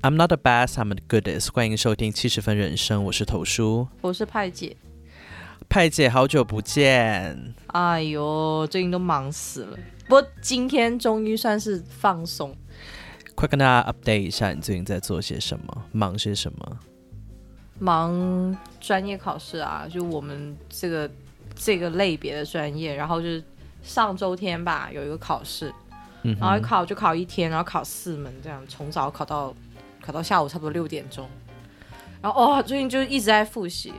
I'm not the best, I'm the goodest。欢迎收听七十分人生，我是头叔，我是派姐。派姐，好久不见。哎呦，最近都忙死了。不过今天终于算是放松。快跟大家 update 一下，你最近在做些什么？忙些什么？忙专业考试啊，就我们这个这个类别的专业，然后就是上周天吧，有一个考试，然后一考就考一天，然后考四门，这样从早考到。考到下午差不多六点钟，然后哦，最近就一直在复习，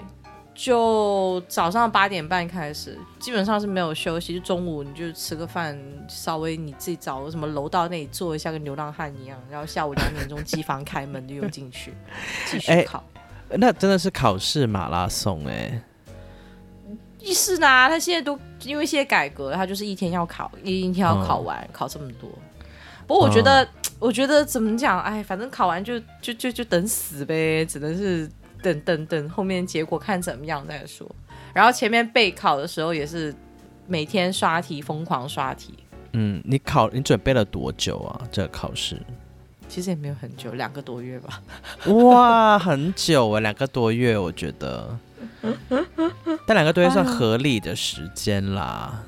就早上八点半开始，基本上是没有休息，就中午你就吃个饭，稍微你自己找个什么楼道那里坐一下，跟流浪汉一样，然后下午两点钟机房开门就又进去继续考。那真的是考试马拉松哎！意思呢？他现在都因为现在改革，他就是一天要考，一天要考完，考这么多。不过我觉得。我觉得怎么讲，哎，反正考完就就就就等死呗，只能是等等等后面结果看怎么样再说。然后前面备考的时候也是每天刷题，疯狂刷题。嗯，你考你准备了多久啊？这个考试其实也没有很久，两个多月吧。哇，很久啊，两个多月，我觉得，但两个多月算合理的时间啦。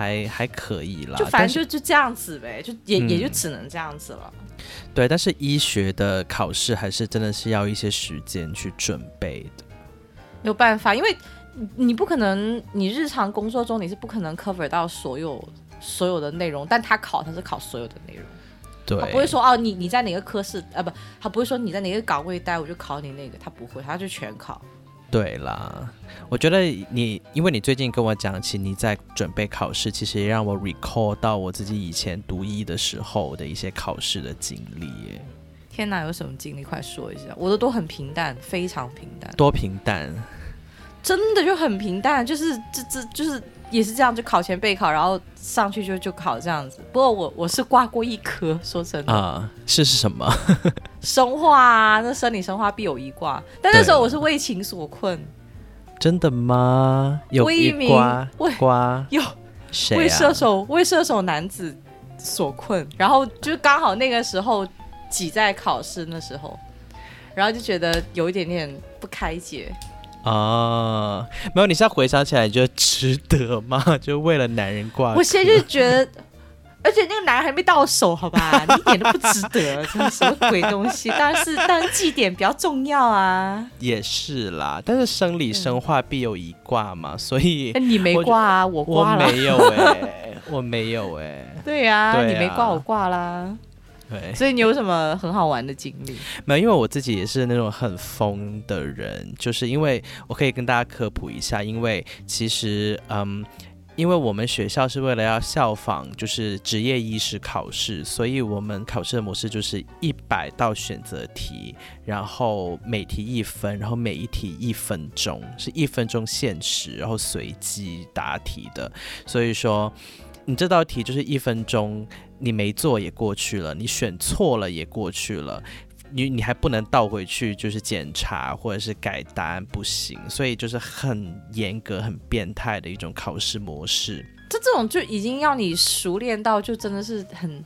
还还可以啦，就反正就就这样子呗，就也也就只能这样子了。对，但是医学的考试还是真的是要一些时间去准备的。没有办法，因为你不可能，你日常工作中你是不可能 cover 到所有所有的内容，但他考他是考所有的内容。对，他不会说哦，你你在哪个科室啊？不，他不会说你在哪个岗位待，我就考你那个，他不会，他就全考。对啦，我觉得你，因为你最近跟我讲起你在准备考试，其实也让我 recall 到我自己以前读医的时候的一些考试的经历。耶，天哪，有什么经历？快说一下！我的都很平淡，非常平淡，多平淡，真的就很平淡，就是这这就是。也是这样，就考前备考，然后上去就就考这样子。不过我我是挂过一科，说真的啊，是是什么？生化啊，那生理生化必有一挂。但那时候我是为情所困。真的吗？有一名为瓜有谁为射手为射手男子所困，然后就刚好那个时候挤在考试那时候，然后就觉得有一点点不开解。啊，没有，你现在回想起来，你觉得值得吗？就为了男人挂？我现在就觉得，而且那个男人还没到手，好吧，你一点都不值得，真的什么鬼东西？但是，但是绩点比较重要啊。也是啦，但是生理生化必有一挂嘛，所以你没挂啊，我挂了，我没有哎，我没有哎，对呀，你没挂，我挂啦。对，所以你有什么很好玩的经历？没有，因为我自己也是那种很疯的人，就是因为我可以跟大家科普一下，因为其实，嗯，因为我们学校是为了要效仿就是职业医师考试，所以我们考试的模式就是一百道选择题，然后每题一分，然后每一题一分钟，是一分钟限时，然后随机答题的，所以说你这道题就是一分钟。你没做也过去了，你选错了也过去了，你你还不能倒回去就是检查或者是改答案不行，所以就是很严格、很变态的一种考试模式。这这种就已经要你熟练到就真的是很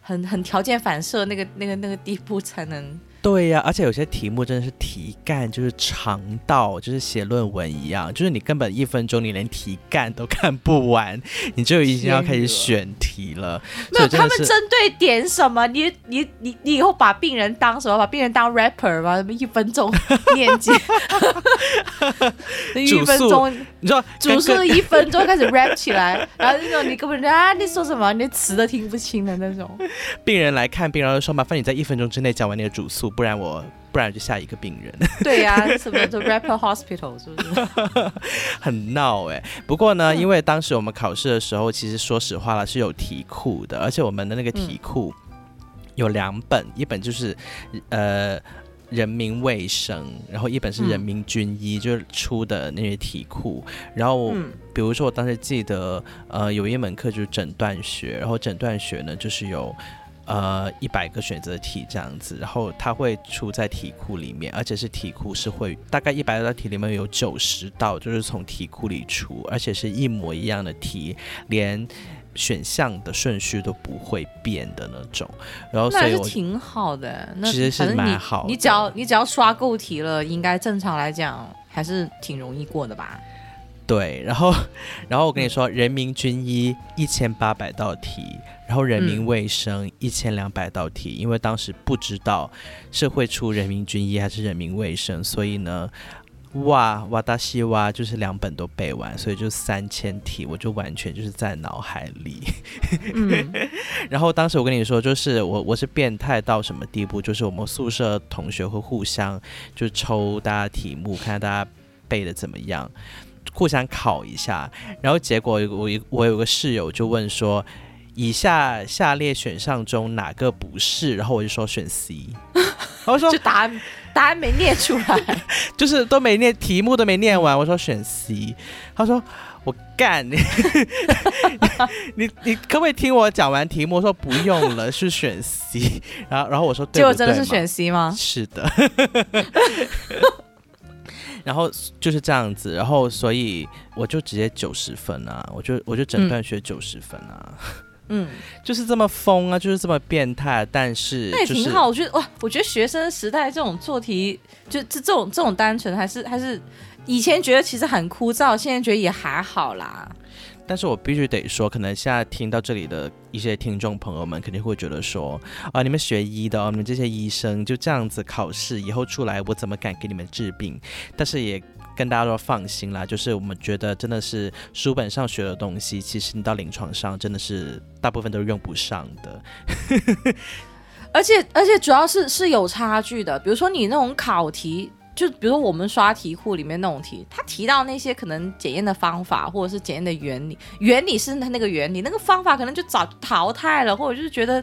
很很条件反射那个那个那个地步才能。对呀，而且有些题目真的是题干就是长到就是写论文一样，就是你根本一分钟你连题干都看不完，你就已经要开始选题了。没有，他们针对点什么？你你你你以后把病人当什么？把病人当 rapper 吗？什么一分钟念经？一分钟，你说主诉一分钟开始 rap 起来，然后那种你根本啊你说什么？你词都听不清的那种。病人来看病，然后说麻烦你在一分钟之内讲完你的主诉。不然我不然就下一个病人。对呀，什么就 rapper hospital 是不是？很闹哎。不过呢，因为当时我们考试的时候，其实说实话了是有题库的，而且我们的那个题库有两本，一本就是呃人民卫生，然后一本是人民军医，就是出的那些题库。然后比如说我当时记得呃有一门课就是诊断学，然后诊断学呢就是有。呃一百个选择题这样子，然后它会出在题库里面，而且是题库是会大概一百道题里面有九十道就是从题库里出，而且是一模一样的题，连。选项的顺序都不会变的那种，然后所以我挺好的，那其实是蛮好。你只要你只要刷够题了，应该正常来讲还是挺容易过的吧？对，然后然后我跟你说，人民军医一千八百道题，然后人民卫生一千两百道题，因为当时不知道是会出人民军医还是人民卫生，所以呢。哇哇大西哇，就是两本都背完，所以就三千题，我就完全就是在脑海里。嗯，然后当时我跟你说，就是我我是变态到什么地步，就是我们宿舍同学会互相就抽大家题目，看大家背的怎么样，互相考一下。然后结果我我有个室友就问说，以下下列选项中哪个不是？然后我就说选 C。然后说就答案答案没念出来，就是都没念题目都没念完。我说选 C，他说我干 你，你你可不可以听我讲完题目？我说不用了，是选 C。然后然后我说结果真的是选 C 吗？是的。然后就是这样子，然后所以我就直接九十分啊，我就我就整段学九十分啊。嗯，就是这么疯啊，就是这么变态，但是那也挺好。我觉得哇，我觉得学生时代这种做题，就这这种这种单纯，还是还是以前觉得其实很枯燥，现在觉得也还好啦。但是我必须得说，可能现在听到这里的一些听众朋友们肯定会觉得说啊，你们学医的，你们这些医生就这样子考试，以后出来我怎么敢给你们治病？但是也。跟大家说放心啦，就是我们觉得真的是书本上学的东西，其实你到临床上真的是大部分都是用不上的。而且而且主要是是有差距的，比如说你那种考题，就比如说我们刷题库里面那种题，他提到那些可能检验的方法或者是检验的原理，原理是那个原理，那个方法可能就早淘汰了，或者就是觉得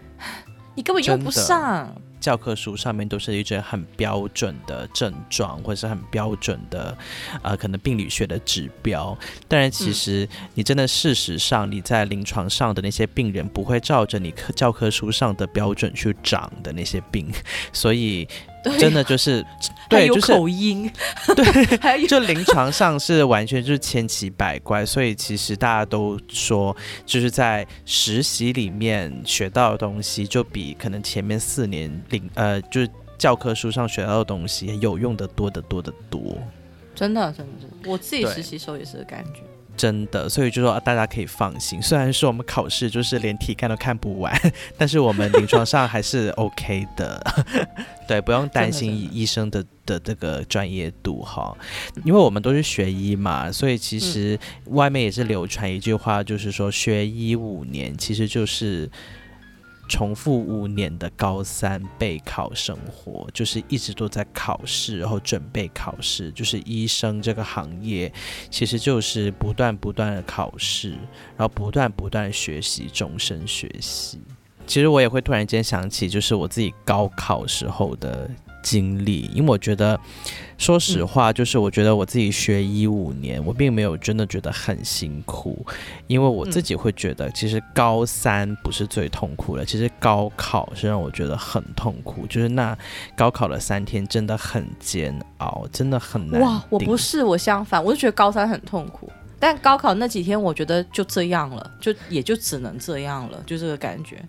你根本用不上。教科书上面都是一些很标准的症状，或者是很标准的，呃，可能病理学的指标。但是，其实你真的事实上你在临床上的那些病人，不会照着你科教科书上的标准去长的那些病，所以。真的就是，对，就是口音，对，就临床上是完全就是千奇百怪，所以其实大家都说，就是在实习里面学到的东西，就比可能前面四年领呃，就是教科书上学到的东西有用的多得多得多。真的，真的，真的，我自己实习时候也是感觉。真的，所以就说大家可以放心。虽然说我们考试就是连题干都看不完，但是我们临床上还是 OK 的。对，不用担心医生的的这个专业度哈，因为我们都是学医嘛，所以其实外面也是流传一句话，就是说学医五年，其实就是。重复五年的高三备考生活，就是一直都在考试，然后准备考试。就是医生这个行业，其实就是不断不断的考试，然后不断不断学习，终身学习。其实我也会突然间想起，就是我自己高考时候的。经历，因为我觉得，说实话，就是我觉得我自己学医五年，我并没有真的觉得很辛苦，因为我自己会觉得，其实高三不是最痛苦的，其实高考是让我觉得很痛苦，就是那高考的三天真的很煎熬，真的很难。哇，我不是，我相反，我就觉得高三很痛苦，但高考那几天，我觉得就这样了，就也就只能这样了，就这个感觉。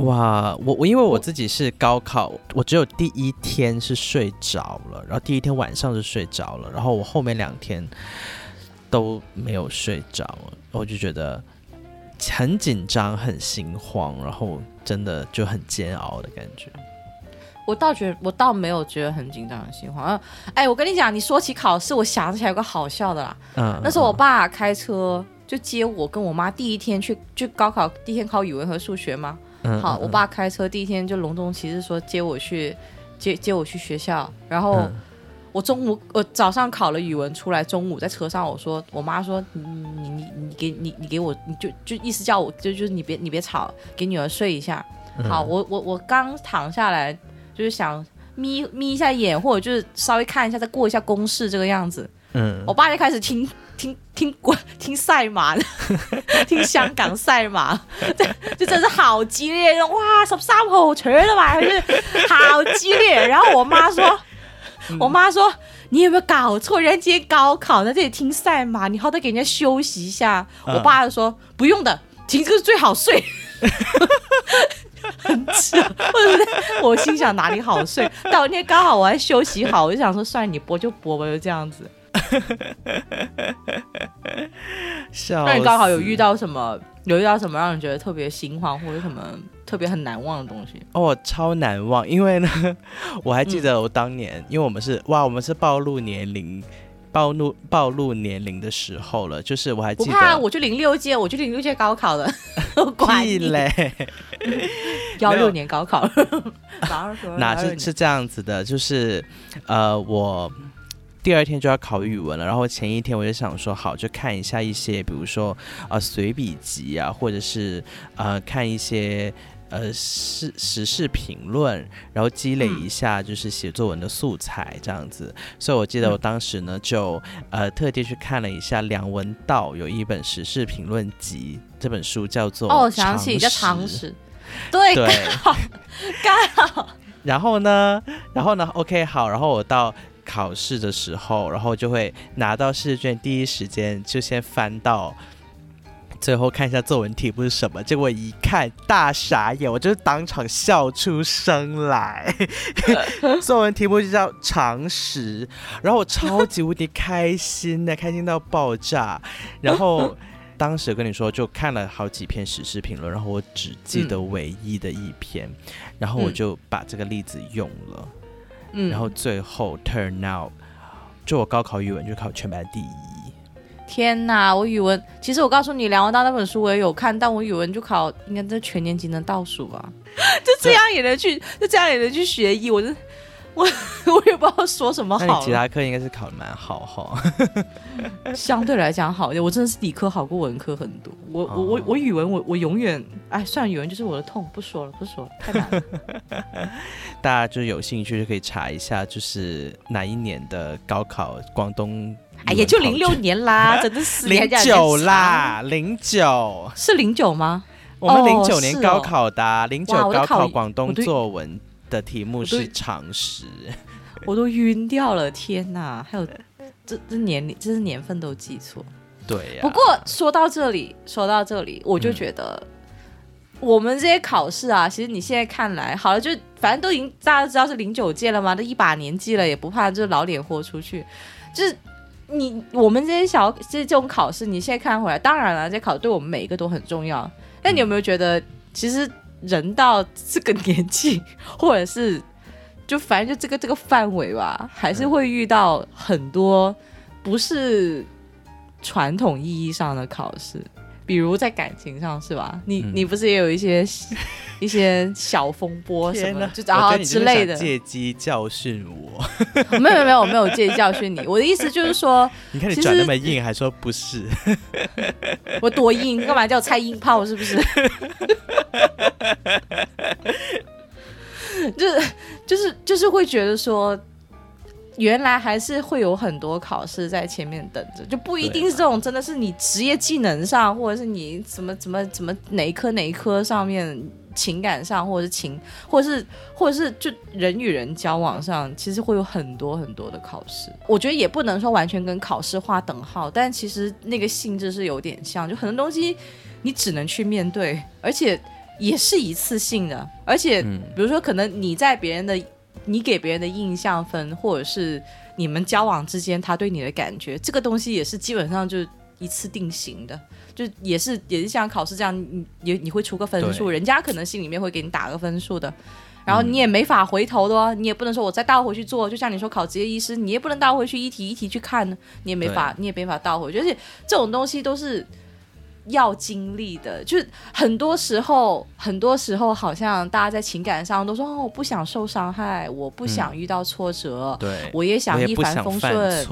哇，我我因为我自己是高考，我只有第一天是睡着了，然后第一天晚上是睡着了，然后我后面两天都没有睡着，我就觉得很紧张、很心慌，然后真的就很煎熬的感觉。我倒觉得，我倒没有觉得很紧张、很心慌。哎，我跟你讲，你说起考试，我想起来有个好笑的啦。嗯，那时候我爸开车就接我跟我妈第一天去，就高考第一天考语文和数学吗？好，我爸开车第一天就隆重其事说接我去，接接我去学校。然后我中午我早上考了语文出来，中午在车上我说，我妈说你你你你给你你给我你就就意思叫我就就是你别你别吵，给女儿睡一下。好，我我我刚躺下来就是想眯眯一下眼，或者就是稍微看一下再过一下公式这个样子。嗯，我爸就开始听。听听过听赛马，听香港赛马，这这真是好激烈！哇，十三号取了嘛，就是好激烈。然后我妈说，我妈说，你有没有搞错？人家今天高考在这里听赛马，你好歹给人家休息一下。我爸就说，不用的，听这个最好睡。很扯，我心想哪里好睡？当天刚好我还休息好，我就想说，算了，你播就播吧，就这样子。那你刚好有遇到什么？有遇到什么让你觉得特别心慌，或者什么特别很难忘的东西？哦，超难忘，因为呢，我还记得我当年，因为我们是哇，我们是暴露年龄。暴露暴露年龄的时候了，就是我还记得，我就零六届，我就零六届高考的，屁嘞，幺六年高考，哪是是这样子的？就是呃，我第二天就要考语文了，然后前一天我就想说，好，就看一下一些，比如说啊随笔集啊，或者是呃看一些。呃，时时事评论，然后积累一下就是写作文的素材这样子。所以我记得我当时呢，就呃特地去看了一下梁文道有一本时事评论集，这本书叫做哦，想起叫常识，对，刚好刚好。然后呢，然后呢，OK 好，然后我到考试的时候，然后就会拿到试卷，第一时间就先翻到。最后看一下作文题目是什么，结果一看大傻眼，我就是当场笑出声来。作文题目就叫常识，然后我超级无敌开心的，开心到爆炸。然后当时跟你说，就看了好几篇时事评论，然后我只记得唯一的一篇，然后我就把这个例子用了。嗯，然后最后 turn out，就我高考语文就考全班第一。天呐，我语文其实我告诉你，梁文道那本书我也有看，但我语文就考应该在全年级能倒数吧？就这样也能去，就这样也能去学医，我就我 我也不知道说什么好。其他科应该是考的蛮好哈，相对来讲好一点。我真的是理科好过文科很多。我我我我语文我我永远哎，算了，语文就是我的痛，不说了不说了，太难了。大家就有兴趣就可以查一下，就是哪一年的高考广东。哎呀，就零六年啦，真的是零九啦，零九是零九吗？我们零九年高考的，零九高考广东作文的题目是常识，我都晕掉了，天哪！还有这这年龄，这是年份都记错，对呀。不过说到这里，说到这里，我就觉得我们这些考试啊，其实你现在看来，好了，就反正都已经大家都知道是零九届了嘛，都一把年纪了，也不怕就老脸豁出去，就是。你我们这些小这这种考试，你现在看回来，当然了，这考对我们每一个都很重要。但你有没有觉得，其实人到这个年纪，或者是就反正就这个这个范围吧，还是会遇到很多不是传统意义上的考试。比如在感情上是吧？你你不是也有一些 一些小风波什么，就然后之类的，借机教训我？没有没有没有借机教训你。我的意思就是说，你看你转那么硬，还说不是？我多硬？干嘛叫猜硬炮？是不是？就是就是就是会觉得说。原来还是会有很多考试在前面等着，就不一定是这种，真的是你职业技能上，或者是你怎么怎么怎么哪一科哪一科上面情感上，或者是情，或者是或者是就人与人交往上，其实会有很多很多的考试。我觉得也不能说完全跟考试划等号，但其实那个性质是有点像，就很多东西你只能去面对，而且也是一次性的，而且比如说可能你在别人的。你给别人的印象分，或者是你们交往之间他对你的感觉，这个东西也是基本上就一次定型的，就也是也是像考试这样，你你你会出个分数，人家可能心里面会给你打个分数的，然后你也没法回头的哦，你也不能说我再倒回去做，就像你说考职业医师，你也不能倒回去一题一题去看呢，你也没法你也没法倒回去，而且这种东西都是。要经历的，就是很多时候，很多时候好像大家在情感上都说哦，我不想受伤害，我不想遇到挫折，对，我也想一帆风顺，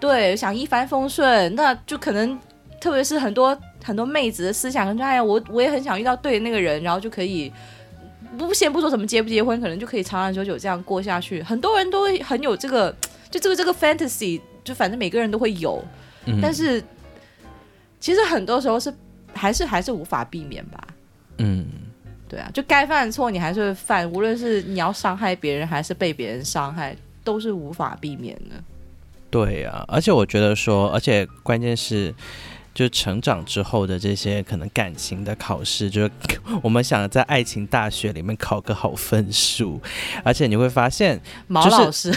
对，想一帆风顺，那就可能特别是很多很多妹子的思想，说哎呀，我我也很想遇到对的那个人，然后就可以不先不说什么结不结婚，可能就可以长长久久这样过下去。很多人都很有这个，就这个这个 fantasy，就反正每个人都会有。但是其实很多时候是还是还是无法避免吧。嗯，对啊，就该犯的错你还是会犯，无论是你要伤害别人还是被别人伤害，都是无法避免的。对呀，而且我觉得说，而且关键是。就成长之后的这些可能感情的考试，就是我们想在爱情大学里面考个好分数，而且你会发现，毛老师，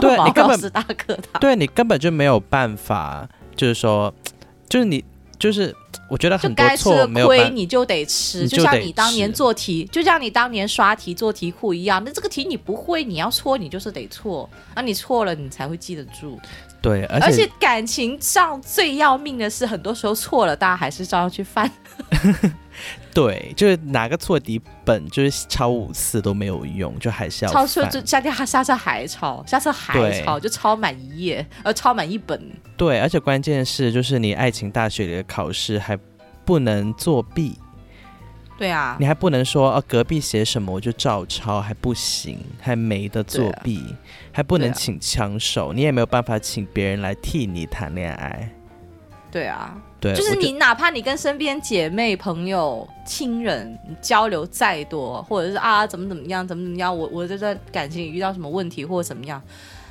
对你根本大课堂，对你根本就没有办法，就是说，就是你就是，我觉得很多错没有亏你就得吃，就像你当年做题，就像你当年刷题做题库一样，那这个题你不会，你要错你就是得错，啊，你错了你才会记得住。对，而且感情上最要命的是，很多时候错了，大家还是照样去犯。对，就是拿个错题本，就是抄五次都没有用，就还是要抄错，就下次下次还抄，下次还抄，就抄满一页，呃，抄满一本。对，而且关键是，就是你爱情大学里的考试还不能作弊。对啊，你还不能说哦，隔壁写什么我就照抄，还不行，还没得作弊，还不能请枪手，你也没有办法请别人来替你谈恋爱。对啊，对，就是你哪怕你跟身边姐妹、朋友、亲人交流再多，或者是啊怎么怎么样，怎么怎么样，我我这段感情遇到什么问题或者怎么样，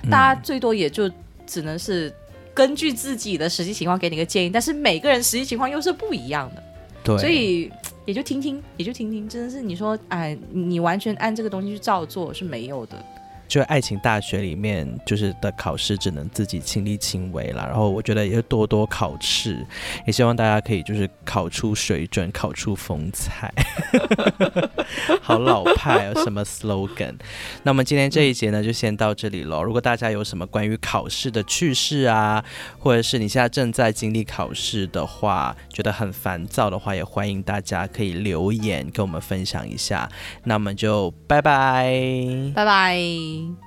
大家最多也就只能是根据自己的实际情况给你个建议，但是每个人实际情况又是不一样的，对，所以。也就听听，也就听听，真的是你说，哎，你完全按这个东西去照做是没有的。就爱情大学里面，就是的考试只能自己亲力亲为了。然后我觉得也多多考试，也希望大家可以就是考出水准，考出风采。好老派哦，什么 slogan？那么今天这一节呢，就先到这里了。如果大家有什么关于考试的趣事啊，或者是你现在正在经历考试的话，觉得很烦躁的话，也欢迎大家可以留言跟我们分享一下。那么就拜拜，拜拜。